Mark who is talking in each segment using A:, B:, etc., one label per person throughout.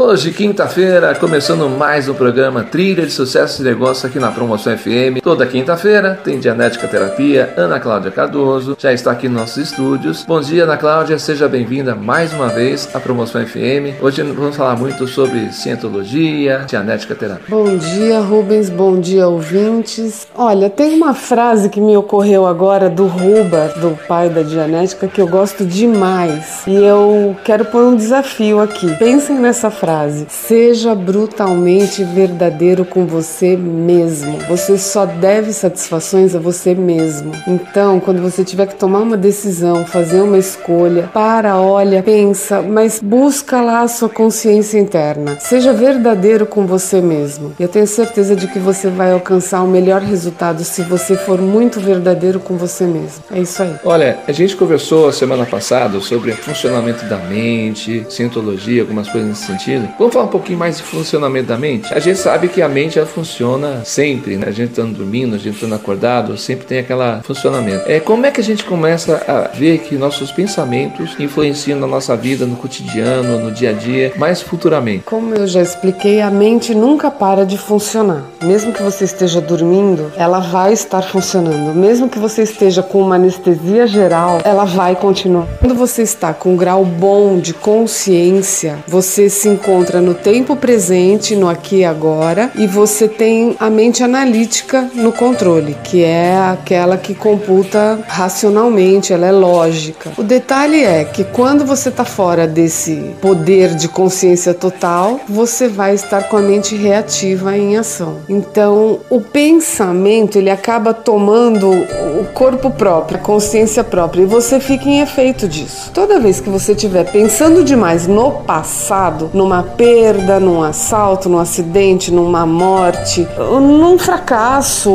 A: Hoje, quinta-feira, começando mais um programa Trilha de Sucesso e Negócio aqui na Promoção FM. Toda quinta-feira tem Dianética Terapia, Ana Cláudia Cardoso, já está aqui nos nossos estúdios. Bom dia, Ana Cláudia, seja bem-vinda mais uma vez à Promoção FM. Hoje vamos falar muito sobre cientologia, Dianética Terapia.
B: Bom dia, Rubens, bom dia, ouvintes. Olha, tem uma frase que me ocorreu agora do Ruba, do pai da Dianética, que eu gosto demais. E eu quero pôr um desafio aqui. Pensem nessa frase frase: Seja brutalmente verdadeiro com você mesmo. Você só deve satisfações a você mesmo. Então, quando você tiver que tomar uma decisão, fazer uma escolha, para, olha, pensa, mas busca lá a sua consciência interna. Seja verdadeiro com você mesmo. Eu tenho certeza de que você vai alcançar o melhor resultado se você for muito verdadeiro com você mesmo. É isso aí.
A: Olha, a gente conversou semana passada sobre funcionamento da mente, cientologia, algumas coisas nesse sentido. Vamos falar um pouquinho mais de funcionamento da mente? A gente sabe que a mente ela funciona sempre, né? A gente estando dormindo, a gente estando acordado, sempre tem aquele funcionamento. É, como é que a gente começa a ver que nossos pensamentos influenciam na nossa vida, no cotidiano, no dia a dia, mais futuramente?
B: Como eu já expliquei, a mente nunca para de funcionar. Mesmo que você esteja dormindo, ela vai estar funcionando. Mesmo que você esteja com uma anestesia geral, ela vai continuar. Quando você está com um grau bom de consciência, você se encontra no tempo presente, no aqui e agora, e você tem a mente analítica no controle, que é aquela que computa racionalmente, ela é lógica. O detalhe é que quando você está fora desse poder de consciência total, você vai estar com a mente reativa em ação. Então, o pensamento ele acaba tomando o corpo próprio, a consciência própria, e você fica em efeito disso. Toda vez que você estiver pensando demais no passado, numa numa perda, num assalto, num acidente, numa morte, num fracasso,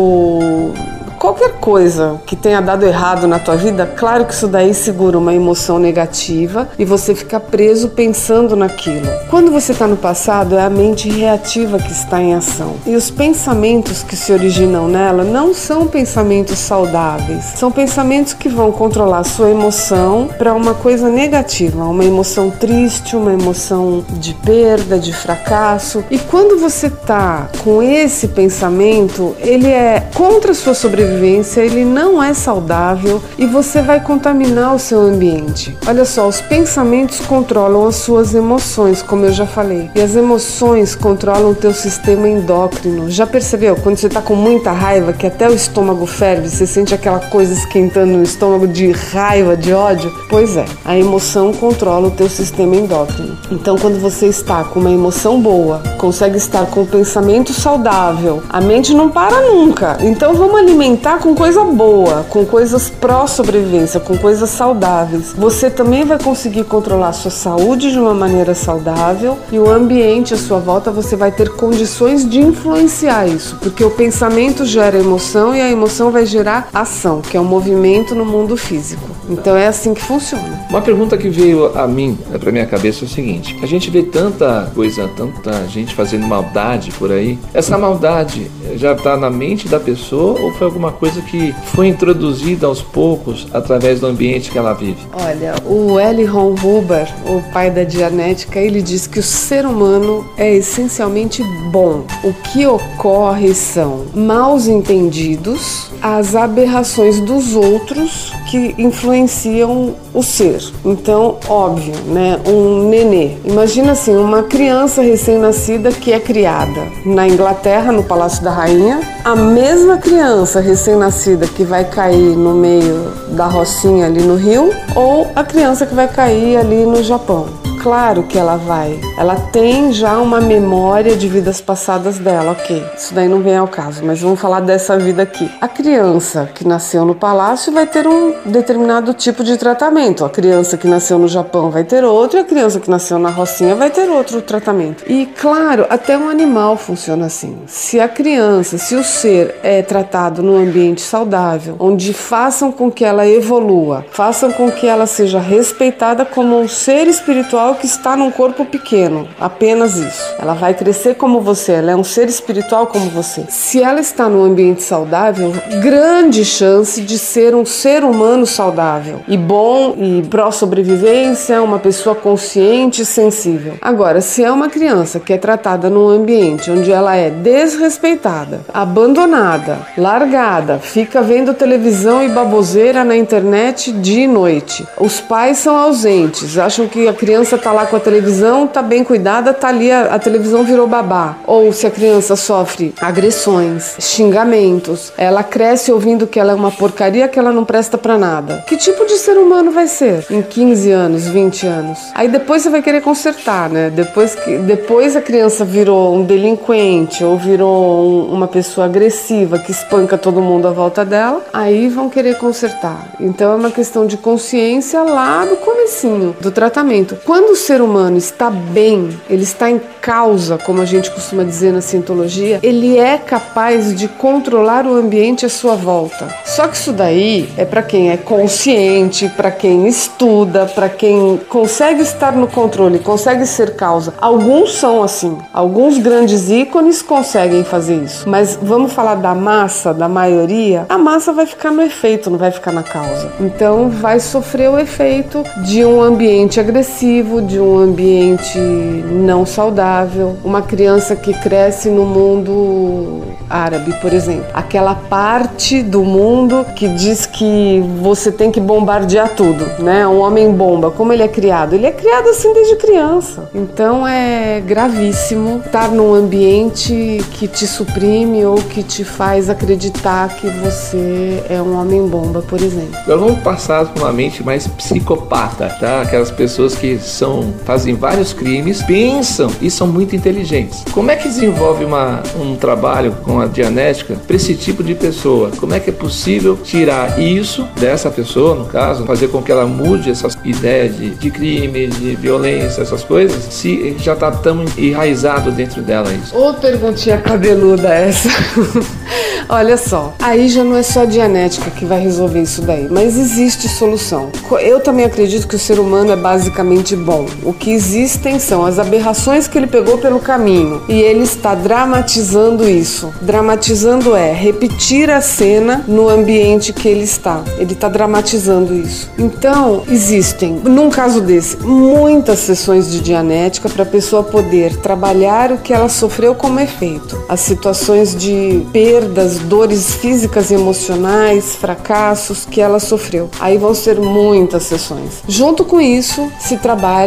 B: qualquer coisa que tenha dado errado na tua vida, claro que isso daí segura uma emoção negativa e você fica preso pensando naquilo. Quando você está no passado, é a mente reativa que está em ação. E os pensamentos que se originam nela não são pensamentos saudáveis, são pensamentos que vão controlar a sua emoção para uma coisa negativa, uma emoção triste, uma emoção de perda, de fracasso. E quando você está com esse pensamento, ele é contra a sua sobrevivência sobrevivência ele não é saudável e você vai contaminar o seu ambiente. Olha só, os pensamentos controlam as suas emoções, como eu já falei, e as emoções controlam o teu sistema endócrino. Já percebeu? Quando você está com muita raiva, que até o estômago ferve, você sente aquela coisa esquentando no estômago de raiva, de ódio? Pois é, a emoção controla o teu sistema endócrino. Então, quando você está com uma emoção boa, consegue estar com um pensamento saudável, a mente não para nunca. Então, vamos alimentar alimentar com coisa boa, com coisas pró-sobrevivência, com coisas saudáveis. Você também vai conseguir controlar a sua saúde de uma maneira saudável e o ambiente à sua volta você vai ter condições de influenciar isso, porque o pensamento gera emoção e a emoção vai gerar ação, que é o um movimento no mundo físico. Então é assim que funciona.
A: Uma pergunta que veio a mim, né, para minha cabeça é o seguinte: a gente vê tanta coisa, tanta gente fazendo maldade por aí. Essa maldade já está na mente da pessoa ou foi alguma coisa que foi introduzida aos poucos através do ambiente que ela vive?
B: Olha, o L. Ron Huber, o pai da Dianética, ele diz que o ser humano é essencialmente bom. O que ocorre são maus entendidos, as aberrações dos outros que influenciam o ser. Então, óbvio, né? Um nenê. Imagina assim, uma criança recém-nascida que é criada na Inglaterra, no Palácio da Rainha, a mesma criança recém-nascida que vai cair no meio da rocinha ali no rio, ou a criança que vai cair ali no Japão claro que ela vai. Ela tem já uma memória de vidas passadas dela, ok. Isso daí não vem ao caso, mas vamos falar dessa vida aqui. A criança que nasceu no palácio vai ter um determinado tipo de tratamento. A criança que nasceu no Japão vai ter outro, e a criança que nasceu na Rocinha vai ter outro tratamento. E claro, até um animal funciona assim. Se a criança, se o ser é tratado num ambiente saudável, onde façam com que ela evolua, façam com que ela seja respeitada como um ser espiritual espiritual que está num corpo pequeno, apenas isso. Ela vai crescer como você, ela é um ser espiritual como você. Se ela está num ambiente saudável, grande chance de ser um ser humano saudável e bom e pró-sobrevivência, uma pessoa consciente e sensível. Agora, se é uma criança que é tratada num ambiente onde ela é desrespeitada, abandonada, largada, fica vendo televisão e baboseira na internet dia e noite, os pais são ausentes, acham que a criança tá lá com a televisão, tá bem cuidada, tá ali, a, a televisão virou babá. Ou se a criança sofre agressões, xingamentos, ela cresce ouvindo que ela é uma porcaria, que ela não presta para nada. Que tipo de ser humano vai ser em 15 anos, 20 anos? Aí depois você vai querer consertar, né? Depois que depois a criança virou um delinquente ou virou um, uma pessoa agressiva que espanca todo mundo à volta dela, aí vão querer consertar. Então é uma questão de consciência lá do comecinho do tratamento. Quando o ser humano está bem, ele está em causa, como a gente costuma dizer na cientologia, ele é capaz de controlar o ambiente à sua volta. Só que isso daí é para quem é consciente, para quem estuda, para quem consegue estar no controle, consegue ser causa. Alguns são assim, alguns grandes ícones conseguem fazer isso. Mas vamos falar da massa, da maioria, a massa vai ficar no efeito, não vai ficar na causa. Então vai sofrer o efeito de um ambiente agressivo, de um ambiente não saudável, uma criança que cresce no mundo árabe, por exemplo, aquela parte do mundo que diz que você tem que bombardear tudo, né? Um homem bomba, como ele é criado? Ele é criado assim desde criança. Então é gravíssimo estar num ambiente que te suprime ou que te faz acreditar que você é um homem bomba, por exemplo.
A: Agora vamos passar por uma mente mais psicopata, tá? Aquelas pessoas que são fazem vários crimes, pensam e são muito inteligentes. Como é que desenvolve uma, um trabalho com a dianética para esse tipo de pessoa? Como é que é possível tirar isso dessa pessoa, no caso, fazer com que ela mude essas ideias de, de crime, de violência, essas coisas, se já está tão enraizado dentro dela isso?
B: Ô perguntinha cabeluda essa. Olha só, aí já não é só a dianética que vai resolver isso daí, mas existe solução. Eu também acredito que o ser humano é basicamente bom. O que existem são as aberrações que ele pegou pelo caminho e ele está dramatizando isso. Dramatizando é repetir a cena no ambiente que ele está. Ele está dramatizando isso. Então, existem, num caso desse, muitas sessões de dianética para a pessoa poder trabalhar o que ela sofreu como efeito. As situações de perdas, dores físicas e emocionais, fracassos que ela sofreu. Aí vão ser muitas sessões. Junto com isso, se trabalha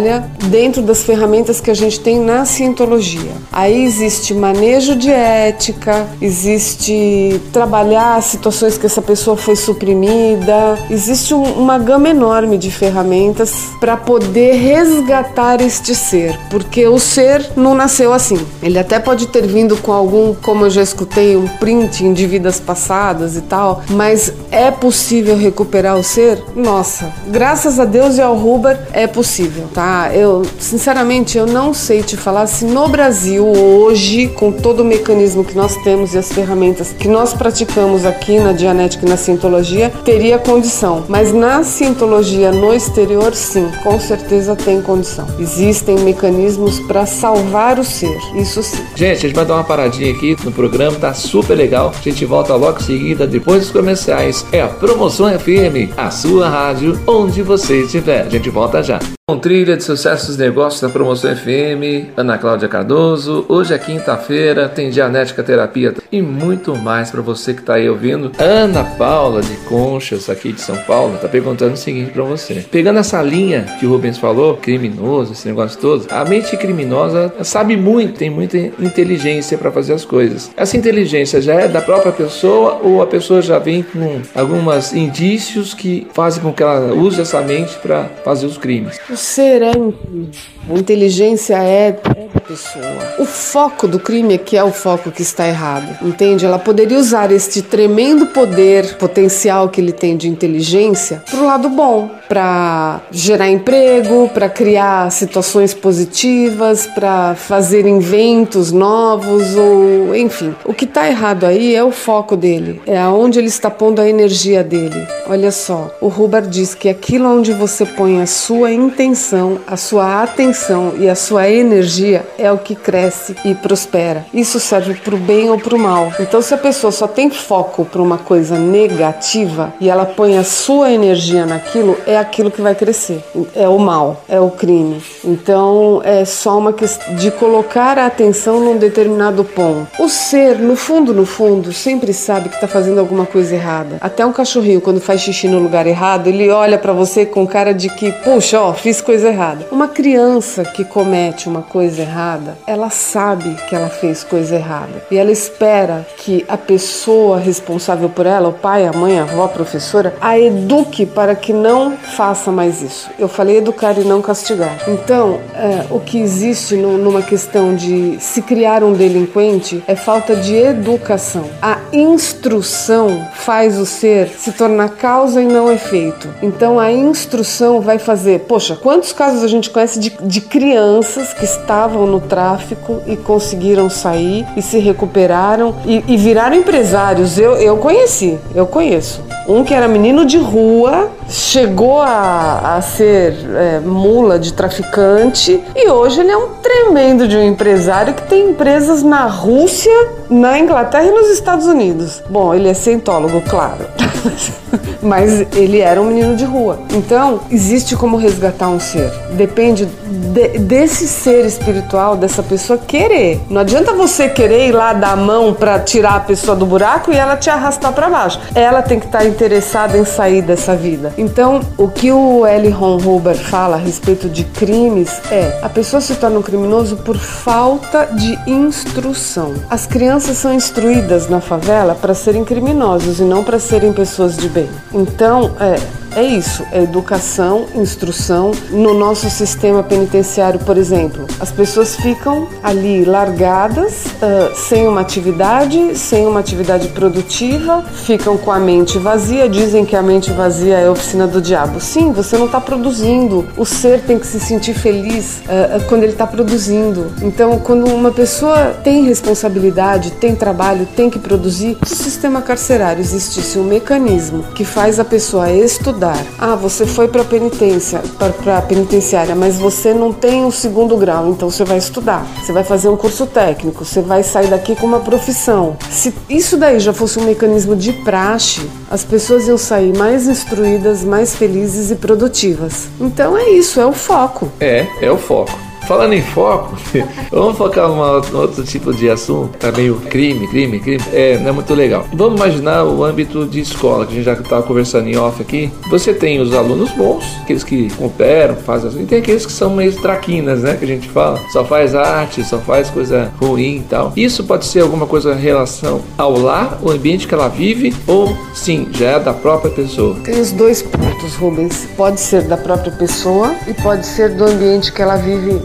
B: dentro das ferramentas que a gente tem na cientologia. Aí existe manejo de ética, existe trabalhar situações que essa pessoa foi suprimida, existe um, uma gama enorme de ferramentas para poder resgatar este ser, porque o ser não nasceu assim. Ele até pode ter vindo com algum, como eu já escutei, um printing de vidas passadas e tal, mas é possível recuperar o ser? Nossa, graças a Deus e ao Huber é possível, tá? Eu, sinceramente, eu não sei te falar se no Brasil hoje, com todo o mecanismo que nós temos e as ferramentas que nós praticamos aqui na Dianética e na Cientologia, teria condição. Mas na Cientologia no exterior, sim, com certeza tem condição. Existem mecanismos para salvar o ser, isso sim.
A: Gente, a gente vai dar uma paradinha aqui no programa, tá super legal. A gente volta logo em seguida, depois dos comerciais. É a Promoção FM, a sua rádio, onde você estiver. A gente volta já. Com trilha de sucessos negócios da Promoção FM, Ana Cláudia Cardoso. Hoje é quinta-feira, tem Dianética Terapia e muito mais para você que está aí ouvindo. Ana Paula de Conchas, aqui de São Paulo, tá perguntando o seguinte para você. Pegando essa linha que o Rubens falou, criminoso, esse negócio todo, a mente criminosa sabe muito, tem muita inteligência para fazer as coisas. Essa inteligência já é da própria pessoa ou a pessoa já vem com alguns indícios que fazem com que ela use essa mente para fazer os crimes?
B: É a inteligência é, é a pessoa. O foco do crime é que é o foco que está errado, entende? Ela poderia usar este tremendo poder potencial que ele tem de inteligência para o lado bom, para gerar emprego, para criar situações positivas, para fazer inventos novos ou enfim. O que está errado aí é o foco dele, é aonde ele está pondo a energia dele. Olha só, o Hubbard diz que aquilo onde você põe a sua intenção, a sua atenção e a sua energia é o que cresce e prospera. Isso serve para o bem ou para o mal. Então, se a pessoa só tem foco para uma coisa negativa e ela põe a sua energia naquilo, é aquilo que vai crescer. É o mal, é o crime. Então, é só uma questão de colocar a atenção num determinado ponto. O ser, no fundo, no fundo, sempre sabe que está fazendo alguma coisa errada. Até um cachorrinho, quando faz xixi no lugar errado, ele olha para você com cara de que, puxa, ó, fiz coisa errada. Uma criança que comete uma coisa errada, ela sabe que ela fez coisa errada e ela espera que a pessoa responsável por ela, o pai, a mãe, a avó, a professora, a eduque para que não faça mais isso. Eu falei educar e não castigar. Então, é, o que existe no, numa questão de se criar um delinquente é falta de educação. A instrução faz o ser se tornar causa e não efeito. Então, a instrução vai fazer. Poxa, quantos casos a gente conhece de, de crianças que estavam no tráfico e conseguiram sair e se recuperaram e, e viraram empresários? Eu, eu conheci, eu conheço. Um que era menino de rua, chegou a, a ser é, mula de traficante e hoje ele é um tremendo de um empresário que tem empresas na Rússia, na Inglaterra e nos Estados Unidos. Bom, ele é cientólogo, claro. Mas ele era um menino de rua. Então, existe como resgatar um ser. Depende de, desse ser espiritual, dessa pessoa querer. Não adianta você querer ir lá dar a mão para tirar a pessoa do buraco e ela te arrastar para baixo. Ela tem que estar tá interessada em sair dessa vida. Então, o que o L. Ron Huber fala a respeito de crimes é: a pessoa se torna um criminoso por falta de instrução. As crianças são instruídas na favela para serem criminosos e não para serem pessoas de bem. Então, é, é isso, é educação, instrução. No nosso sistema penitenciário, por exemplo, as pessoas ficam ali largadas, uh, sem uma atividade, sem uma atividade produtiva, ficam com a mente vazia. Dizem que a mente vazia é a oficina do diabo. Sim, você não está produzindo. O ser tem que se sentir feliz uh, quando ele está produzindo. Então, quando uma pessoa tem responsabilidade, tem trabalho, tem que produzir, se o sistema carcerário existisse um mecanismo que faz a pessoa estudar ah, você foi para penitência, para penitenciária, mas você não tem o um segundo grau, então você vai estudar. Você vai fazer um curso técnico, você vai sair daqui com uma profissão. Se isso daí já fosse um mecanismo de praxe, as pessoas iam sair mais instruídas, mais felizes e produtivas. Então é isso, é o foco.
A: É, é o foco. Falando em foco, vamos focar em outro tipo de assunto, tá meio crime, crime, crime. É, não é muito legal. Vamos imaginar o âmbito de escola, que a gente já estava conversando em off aqui. Você tem os alunos bons, aqueles que cooperam, fazem assim, e tem aqueles que são meio traquinas, né? Que a gente fala, só faz arte, só faz coisa ruim e tal. Isso pode ser alguma coisa em relação ao lar, o ambiente que ela vive, ou sim, já é da própria pessoa?
B: Tem os dois pontos, Rubens. Pode ser da própria pessoa e pode ser do ambiente que ela vive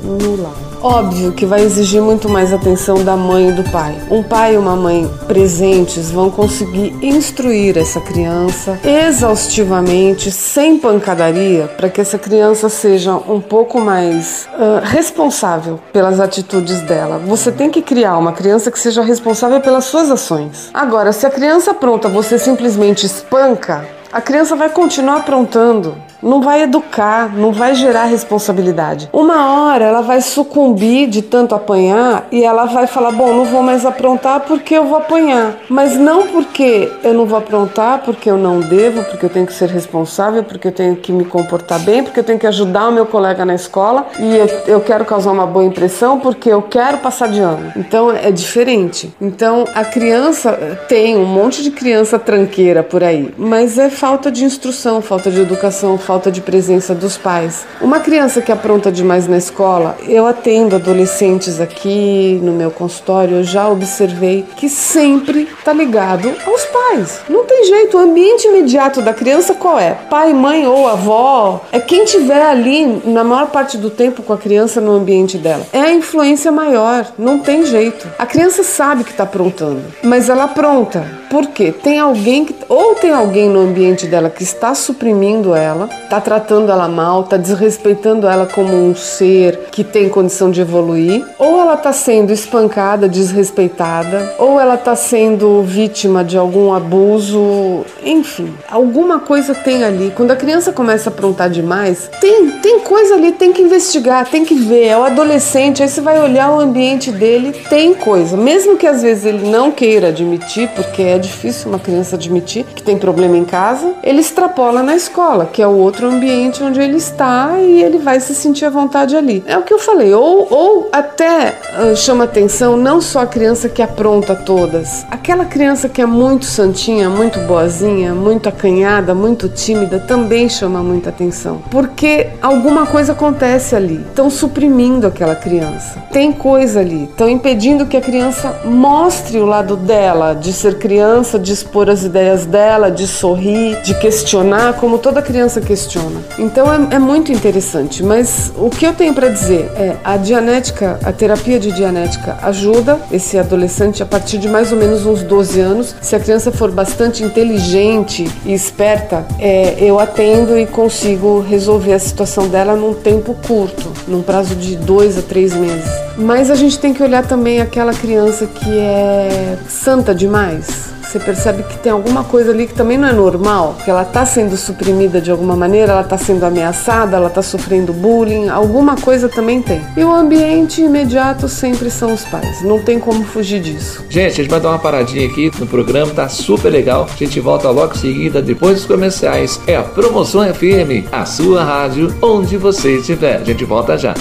B: Óbvio que vai exigir muito mais atenção da mãe e do pai. Um pai e uma mãe presentes vão conseguir instruir essa criança exaustivamente, sem pancadaria, para que essa criança seja um pouco mais uh, responsável pelas atitudes dela. Você tem que criar uma criança que seja responsável pelas suas ações. Agora, se a criança pronta você simplesmente espanca, a criança vai continuar aprontando não vai educar, não vai gerar responsabilidade. Uma hora ela vai sucumbir de tanto apanhar e ela vai falar: Bom, não vou mais aprontar porque eu vou apanhar. Mas não porque eu não vou aprontar, porque eu não devo, porque eu tenho que ser responsável, porque eu tenho que me comportar bem, porque eu tenho que ajudar o meu colega na escola e eu, eu quero causar uma boa impressão porque eu quero passar de ano. Então é diferente. Então a criança tem um monte de criança tranqueira por aí, mas é falta de instrução, falta de educação, falta falta de presença dos pais. Uma criança que apronta demais na escola, eu atendo adolescentes aqui no meu consultório, eu já observei que sempre está ligado aos pais. Não tem jeito, o ambiente imediato da criança qual é? Pai, mãe ou avó? É quem tiver ali na maior parte do tempo com a criança no ambiente dela. É a influência maior, não tem jeito. A criança sabe que está aprontando, mas ela apronta. Por quê? Tem alguém que ou tem alguém no ambiente dela que está suprimindo ela, está tratando ela mal, está desrespeitando ela como um ser que tem condição de evoluir, ou ela está sendo espancada, desrespeitada, ou ela está sendo vítima de algum abuso, enfim, alguma coisa tem ali. Quando a criança começa a aprontar demais, tem, tem coisa ali, tem que investigar, tem que ver. É o adolescente, aí você vai olhar o ambiente dele, tem coisa. Mesmo que às vezes ele não queira admitir, porque é difícil uma criança admitir que tem problema em casa, ele extrapola na escola, que é o outro ambiente onde ele está e ele vai se sentir à vontade ali. É o que eu falei, ou, ou até uh, chama atenção não só a criança que apronta todas, aquela criança que é muito santinha, muito boazinha, muito acanhada, muito tímida, também chama muita atenção, porque alguma coisa acontece ali. Estão suprimindo aquela criança. Tem coisa ali, estão impedindo que a criança mostre o lado dela, de ser criança, de expor as ideias dela, de sorrir, de questionar, como toda criança questiona. Então é, é muito interessante, mas o que eu tenho para dizer é a dianética, a terapia de dianética ajuda esse adolescente a partir de mais ou menos uns 12 anos. Se a criança for bastante inteligente e esperta, é, eu atendo e consigo resolver a situação dela num tempo curto, num prazo de dois a três meses. Mas a gente tem que olhar também aquela criança que é santa demais você percebe que tem alguma coisa ali que também não é normal, que ela está sendo suprimida de alguma maneira, ela está sendo ameaçada, ela está sofrendo bullying, alguma coisa também tem. E o ambiente imediato sempre são os pais, não tem como fugir disso.
A: Gente, a gente vai dar uma paradinha aqui no programa, tá super legal. A gente volta logo em seguida, depois dos comerciais. É a Promoção FM, a sua rádio, onde você estiver. A gente volta já.